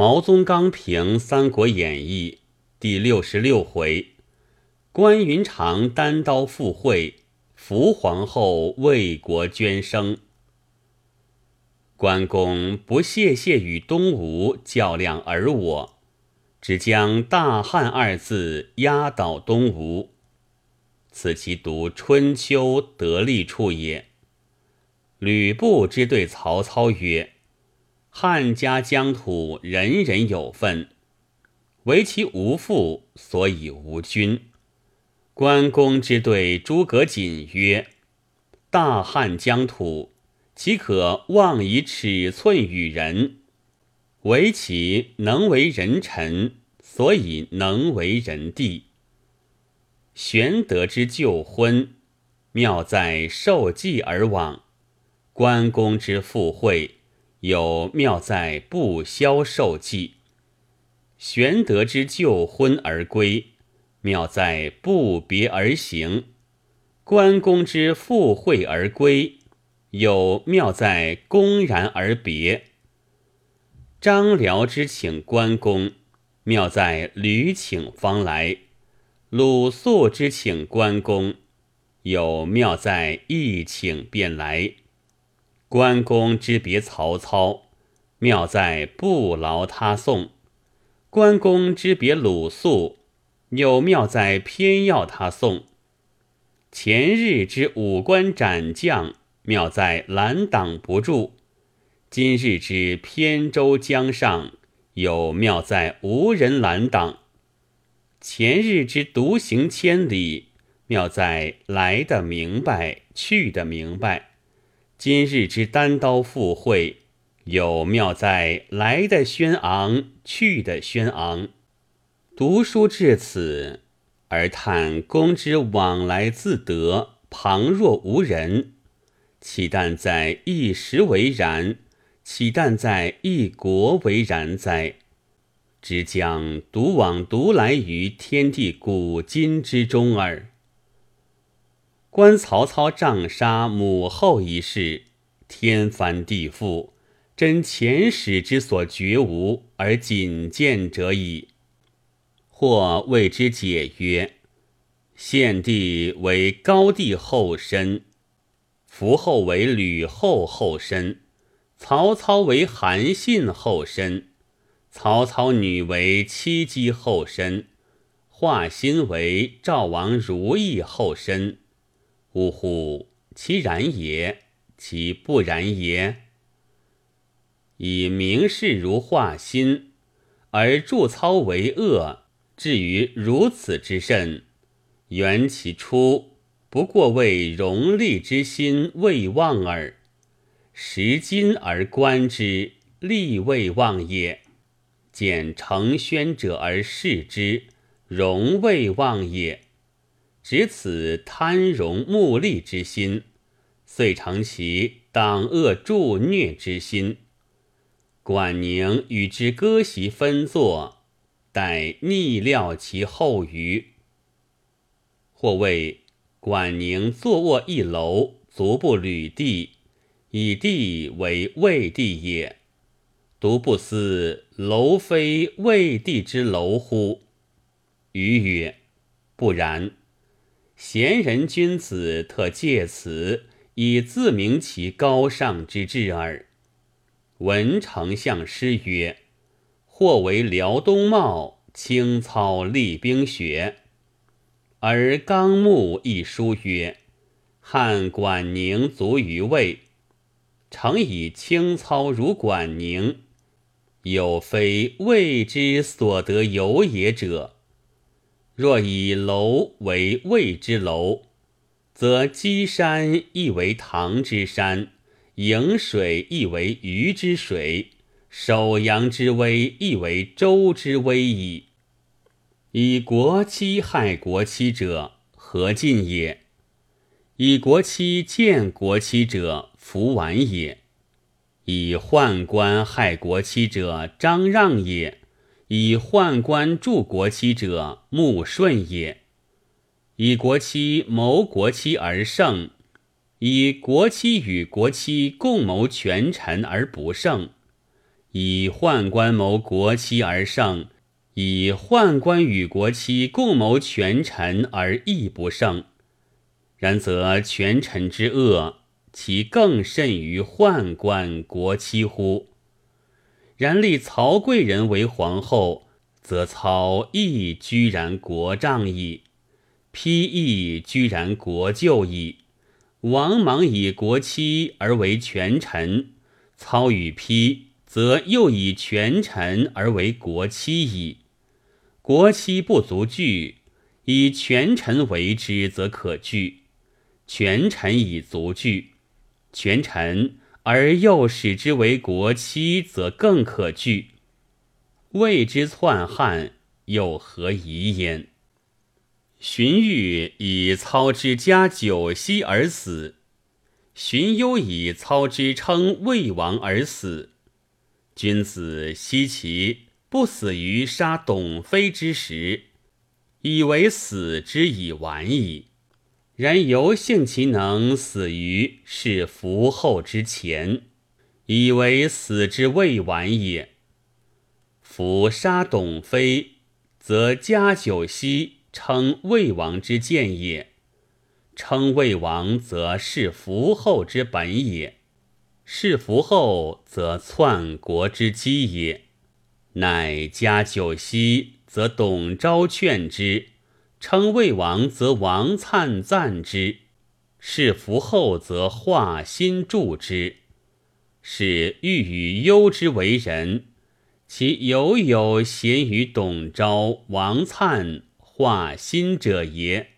毛宗刚评《三国演义》第六十六回：关云长单刀赴会，伏皇后为国捐生。关公不屑屑与东吴较量而我，只将大汉二字压倒东吴，此其读春秋得力处也。吕布之对曹操曰。汉家疆土，人人有份，唯其无父，所以无君。关公之对诸葛瑾曰：“大汉疆土，岂可妄以尺寸与人？唯其能为人臣，所以能为人帝。”玄德之旧婚，妙在受祭而往；关公之赴会。有妙在不消受祭，玄德之旧婚而归，妙在不别而行；关公之赴会而归，有妙在公然而别。张辽之请关公，妙在屡请方来；鲁肃之请关公，有妙在一请便来。关公之别曹操，妙在不劳他送；关公之别鲁肃，有妙在偏要他送。前日之五关斩将，妙在拦挡不住；今日之偏舟江上，有妙在无人拦挡。前日之独行千里，妙在来的明白，去的明白。今日之单刀赴会，有妙在来的轩昂，去的轩昂。读书至此，而叹公之往来自得，旁若无人。岂但在一时为然？岂但在一国为然哉？只将独往独来于天地古今之中耳。观曹操杖杀母后一事，天翻地覆，真前史之所绝无而仅见者矣。或谓之解曰：献帝为高帝后身，伏后为吕后后身，曹操为韩信后身，曹操女为戚姬后身，华歆为赵王如意后身。呜呼！其然也，其不然也。以明士如化心，而助操为恶，至于如此之甚，缘其初，不过为荣利之心未忘耳。时今而观之，利未忘也；见承宣者而视之，荣未忘也。执此贪荣慕利之心，遂成其党恶助虐之心。管宁与之割席分坐，待逆料其后余。或谓管宁坐卧一楼，足不履地，以地为魏地也。独不思楼非魏地之楼乎？余曰：不然。贤人君子特借此以自明其高尚之志耳。闻丞相诗曰：“或为辽东茂，清操厉冰雪。”而纲目一书曰：“汉管宁卒于魏。”诚以清操如管宁，有非魏之所得有也者。若以楼为魏之楼，则箕山亦为唐之山，颍水亦为虞之水，首阳之威亦为周之威矣。以国戚害国戚者，何进也？以国戚见国戚者，弗完也。以宦官害国戚者，张让也。以宦官助国戚者，穆顺也；以国戚谋国戚而胜，以国戚与国戚共谋权臣而不胜，以宦官谋国戚而胜，以宦官与国戚共谋权臣而亦不胜。然则权臣之恶，其更甚于宦官国戚乎？然立曹贵人为皇后，则操亦居然国丈矣，丕亦居然国舅矣。王莽以国戚而为权臣，操与丕则又以权臣而为国戚矣。国戚不足惧，以权臣为之则可惧；权臣以足惧，权臣而又使之为国戚，则更可惧。谓之篡汉，又何疑焉？荀彧以操之家九锡而死，荀攸以操之称魏王而死。君子惜其不死于杀董妃之时，以为死之已晚矣。然犹幸其能死于是伏后之前，以为死之未晚也。夫杀董妃，则加九锡。称魏王之见也，称魏王则是伏后之本也，是伏后则篡国之基也。乃加九锡，则董昭劝之；称魏王，则王粲赞之；是服后，则化心助之。是欲与忧之为人，其犹有贤于董昭、王粲。化心者也。